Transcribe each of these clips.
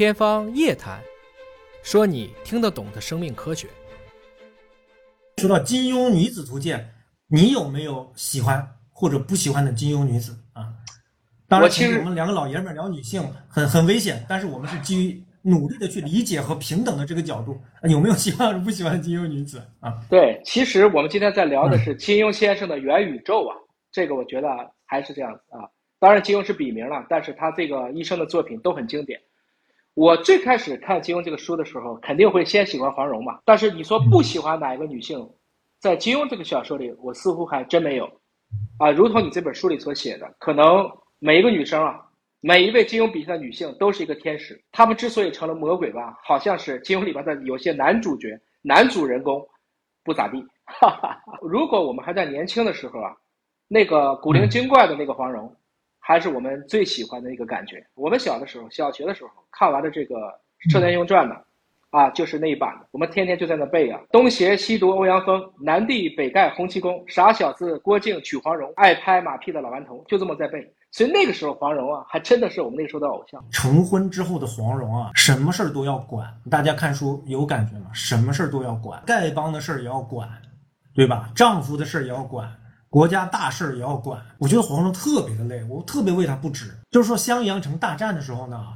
天方夜谭，说你听得懂的生命科学。说到金庸女子图鉴，你有没有喜欢或者不喜欢的金庸女子啊？当然，其实我们两个老爷们聊女性很很危险，但是我们是基于努力的去理解和平等的这个角度，啊有没有喜欢或者不喜欢金庸女子啊？对，其实我们今天在聊的是金庸先生的元宇宙啊，这个我觉得还是这样子啊。当然，金庸是笔名了，但是他这个一生的作品都很经典。我最开始看金庸这个书的时候，肯定会先喜欢黄蓉嘛。但是你说不喜欢哪一个女性，在金庸这个小说里，我似乎还真没有啊。如同你这本书里所写的，可能每一个女生啊，每一位金庸笔下的女性都是一个天使。她们之所以成了魔鬼吧，好像是金庸里边的有些男主角、男主人公不咋地。哈哈哈，如果我们还在年轻的时候啊，那个古灵精怪的那个黄蓉。还是我们最喜欢的一个感觉。我们小的时候，小学的时候看完了这个《射雕英雄传》呢，啊，就是那一版的，我们天天就在那背啊：东邪西毒欧阳锋，南帝北丐洪七公，傻小子郭靖娶黄蓉，爱拍马屁的老顽童，就这么在背。所以那个时候黄蓉啊，还真的是我们那个时候的偶像。成婚之后的黄蓉啊，什么事儿都要管。大家看书有感觉吗？什么事儿都要管，丐帮的事儿也要管，对吧？丈夫的事儿也要管。国家大事也要管，我觉得黄蓉特别的累，我特别为她不值。就是说襄阳城大战的时候呢，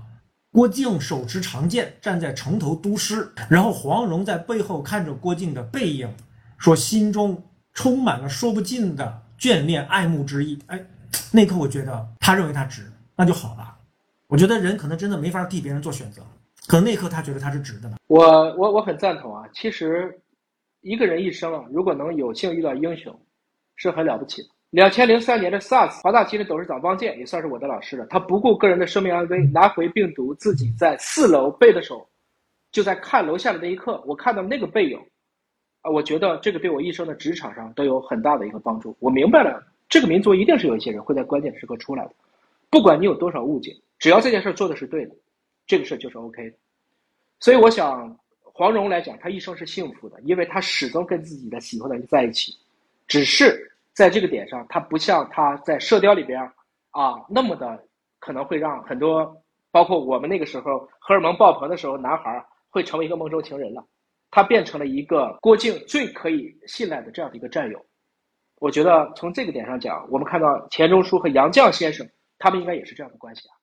郭靖手持长剑站在城头督师，然后黄蓉在背后看着郭靖的背影，说心中充满了说不尽的眷恋、爱慕之意。哎，那刻我觉得他认为他值，那就好了。我觉得人可能真的没法替别人做选择，可能那刻他觉得他是值的呢。我我我很赞同啊。其实一个人一生啊，如果能有幸遇到英雄。是很了不起的。两千零三年的 SARS，华大基因董事长汪建也算是我的老师了。他不顾个人的生命安危，拿回病毒，自己在四楼背的手，就在看楼下的那一刻，我看到那个背影，啊，我觉得这个对我一生的职场上都有很大的一个帮助。我明白了，这个民族一定是有一些人会在关键时刻出来的，不管你有多少误解，只要这件事做的是对的，这个事就是 OK 的。所以我想，黄蓉来讲，她一生是幸福的，因为她始终跟自己的喜欢的人在一起。只是在这个点上，他不像他在《射雕》里边啊那么的，可能会让很多，包括我们那个时候荷尔蒙爆棚的时候，男孩会成为一个梦中情人了。他变成了一个郭靖最可以信赖的这样的一个战友。我觉得从这个点上讲，我们看到钱钟书和杨绛先生，他们应该也是这样的关系啊。